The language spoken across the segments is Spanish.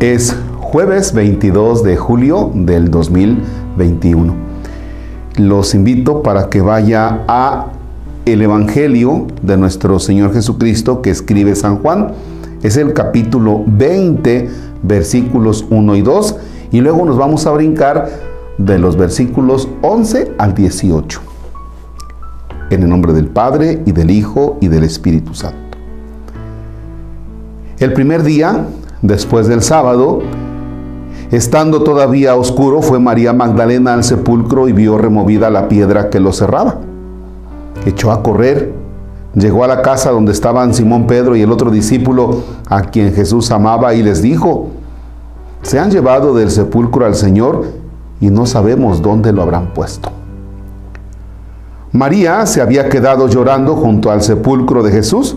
Es jueves 22 de julio del 2021. Los invito para que vaya a el Evangelio de nuestro Señor Jesucristo que escribe San Juan. Es el capítulo 20, versículos 1 y 2. Y luego nos vamos a brincar de los versículos 11 al 18. En el nombre del Padre y del Hijo y del Espíritu Santo. El primer día, después del sábado, estando todavía oscuro, fue María Magdalena al sepulcro y vio removida la piedra que lo cerraba. Echó a correr, llegó a la casa donde estaban Simón Pedro y el otro discípulo a quien Jesús amaba y les dijo, se han llevado del sepulcro al Señor y no sabemos dónde lo habrán puesto. María se había quedado llorando junto al sepulcro de Jesús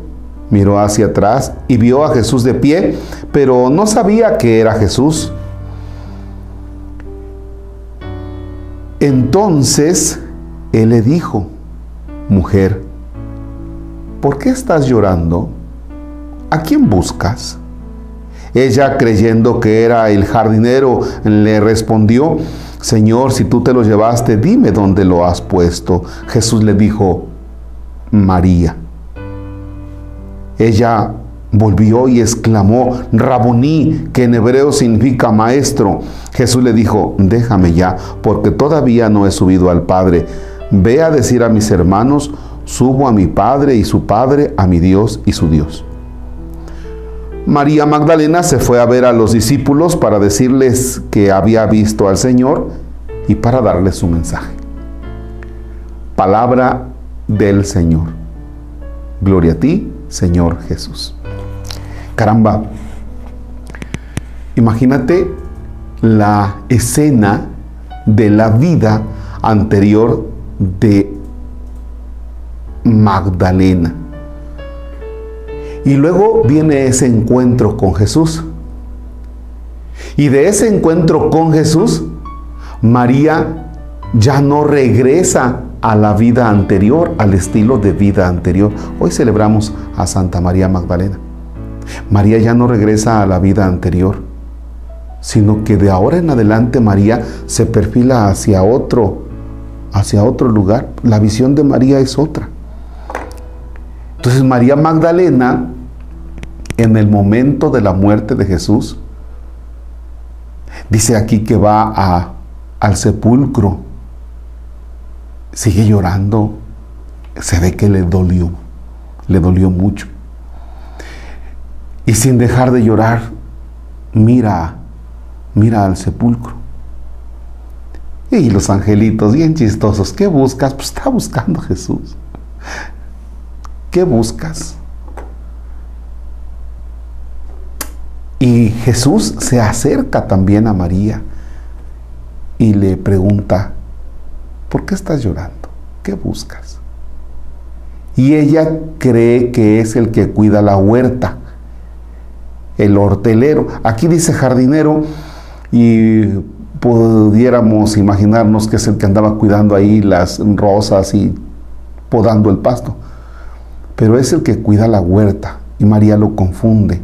miró hacia atrás y vio a Jesús de pie, pero no sabía que era Jesús. Entonces él le dijo, mujer, ¿por qué estás llorando? ¿A quién buscas? Ella, creyendo que era el jardinero, le respondió, Señor, si tú te lo llevaste, dime dónde lo has puesto. Jesús le dijo, María. Ella volvió y exclamó, Raboní, que en hebreo significa maestro. Jesús le dijo, déjame ya, porque todavía no he subido al Padre. Ve a decir a mis hermanos, subo a mi Padre y su Padre, a mi Dios y su Dios. María Magdalena se fue a ver a los discípulos para decirles que había visto al Señor y para darles su mensaje. Palabra del Señor. Gloria a ti, Señor Jesús. Caramba, imagínate la escena de la vida anterior de Magdalena. Y luego viene ese encuentro con Jesús. Y de ese encuentro con Jesús, María ya no regresa a la vida anterior, al estilo de vida anterior. Hoy celebramos a Santa María Magdalena. María ya no regresa a la vida anterior, sino que de ahora en adelante María se perfila hacia otro, hacia otro lugar. La visión de María es otra. Entonces María Magdalena, en el momento de la muerte de Jesús, dice aquí que va a, al sepulcro sigue llorando. Se ve que le dolió, le dolió mucho. Y sin dejar de llorar, mira, mira al sepulcro. Y los angelitos, bien chistosos, ¿qué buscas? Pues está buscando a Jesús. ¿Qué buscas? Y Jesús se acerca también a María y le pregunta, ¿por qué estás llorando? ¿Qué buscas? Y ella cree que es el que cuida la huerta, el hortelero. Aquí dice jardinero y pudiéramos imaginarnos que es el que andaba cuidando ahí las rosas y podando el pasto. Pero es el que cuida la huerta y María lo confunde.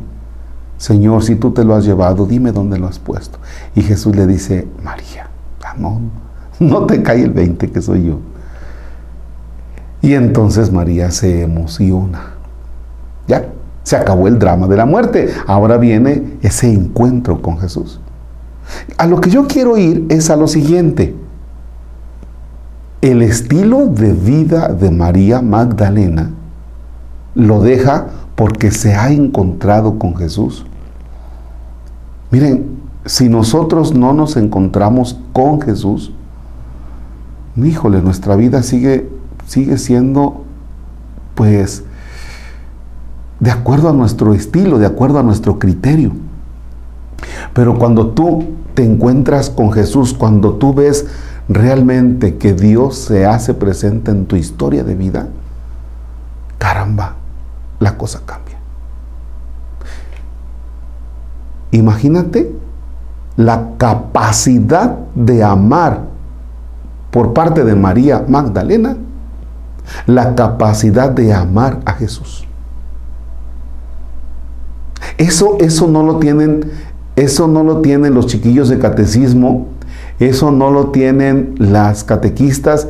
Señor, si tú te lo has llevado, dime dónde lo has puesto. Y Jesús le dice, María, amor No te cae el 20 que soy yo. Y entonces María se emociona. Ya, se acabó el drama de la muerte. Ahora viene ese encuentro con Jesús. A lo que yo quiero ir es a lo siguiente. El estilo de vida de María Magdalena lo deja porque se ha encontrado con Jesús. Miren, si nosotros no nos encontramos con Jesús, híjole, nuestra vida sigue, sigue siendo, pues, de acuerdo a nuestro estilo, de acuerdo a nuestro criterio. Pero cuando tú te encuentras con Jesús, cuando tú ves realmente que Dios se hace presente en tu historia de vida, caramba, la cosa cambia. Imagínate la capacidad de amar por parte de María Magdalena, la capacidad de amar a Jesús. Eso, eso no lo tienen, eso no lo tienen los chiquillos de catecismo, eso no lo tienen las catequistas,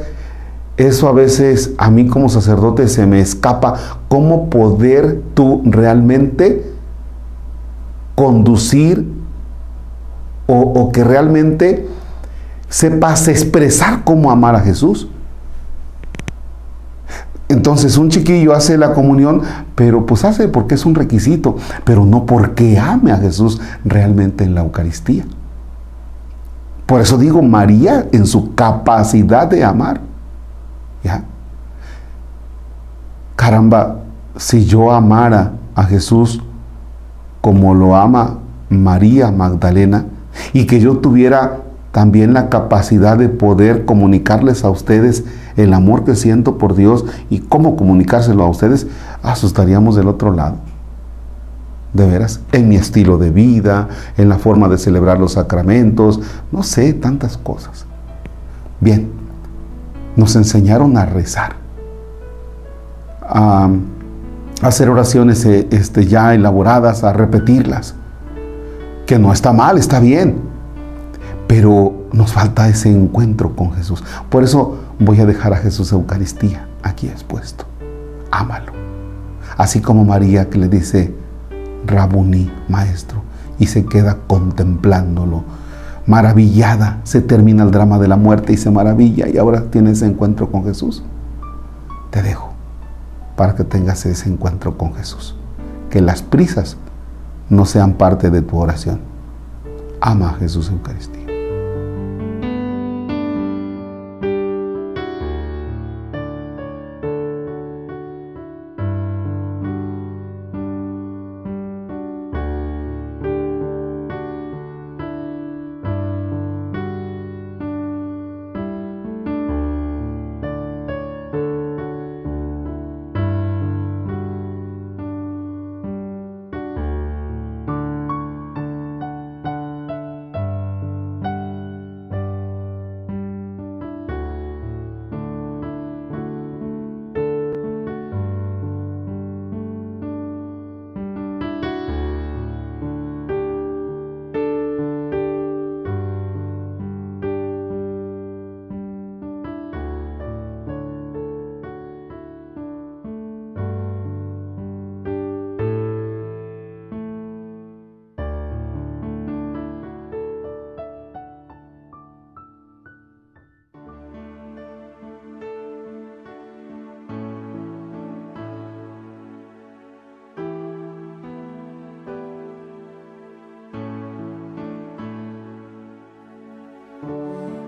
eso a veces a mí como sacerdote se me escapa. ¿Cómo poder tú realmente conducir o, que realmente sepas expresar cómo amar a Jesús? Entonces un chiquillo hace la comunión, pero pues hace porque es un requisito, pero no porque ame a Jesús realmente en la Eucaristía. Por eso digo María en su capacidad de amar. ¿Ya? Caramba, si yo amara a Jesús como lo ama María Magdalena y que yo tuviera también la capacidad de poder comunicarles a ustedes el amor que siento por Dios y cómo comunicárselo a ustedes, asustaríamos del otro lado. De veras, en mi estilo de vida, en la forma de celebrar los sacramentos, no sé, tantas cosas. Bien, nos enseñaron a rezar, a hacer oraciones eh, este, ya elaboradas, a repetirlas, que no está mal, está bien, pero nos falta ese encuentro con Jesús. Por eso voy a dejar a Jesús Eucaristía aquí expuesto. Ámalo. Así como María que le dice, Rabuní, maestro, y se queda contemplándolo. Maravillada, se termina el drama de la muerte y se maravilla y ahora tiene ese encuentro con Jesús. Te dejo para que tengas ese encuentro con Jesús. Que las prisas no sean parte de tu oración. Ama a Jesús Eucaristía.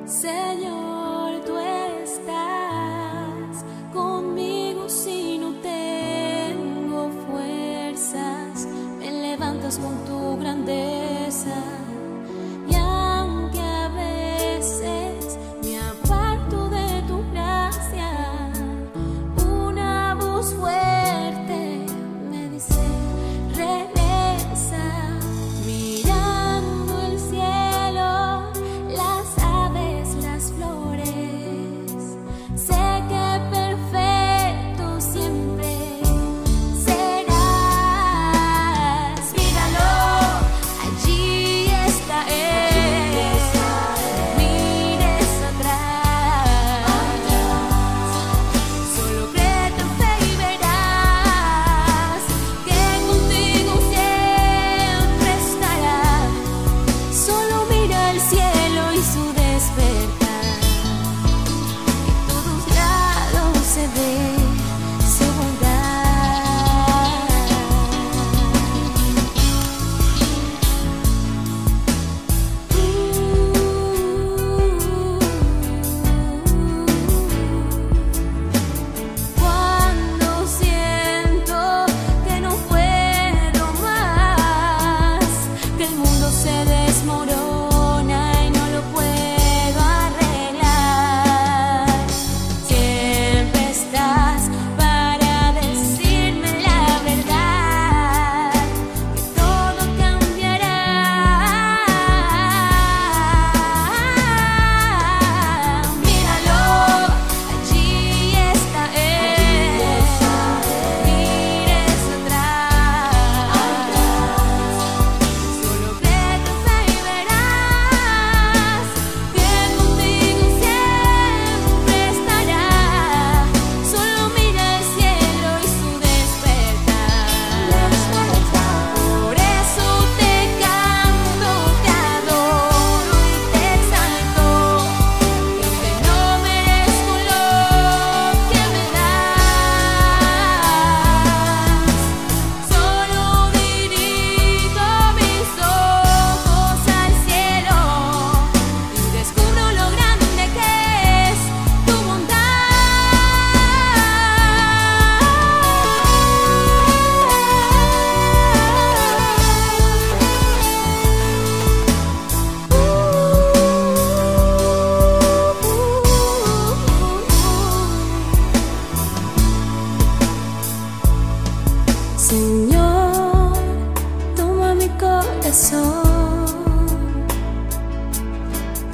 Señor, tú estás conmigo si no tengo fuerzas, me levantas con tu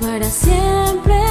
para siempre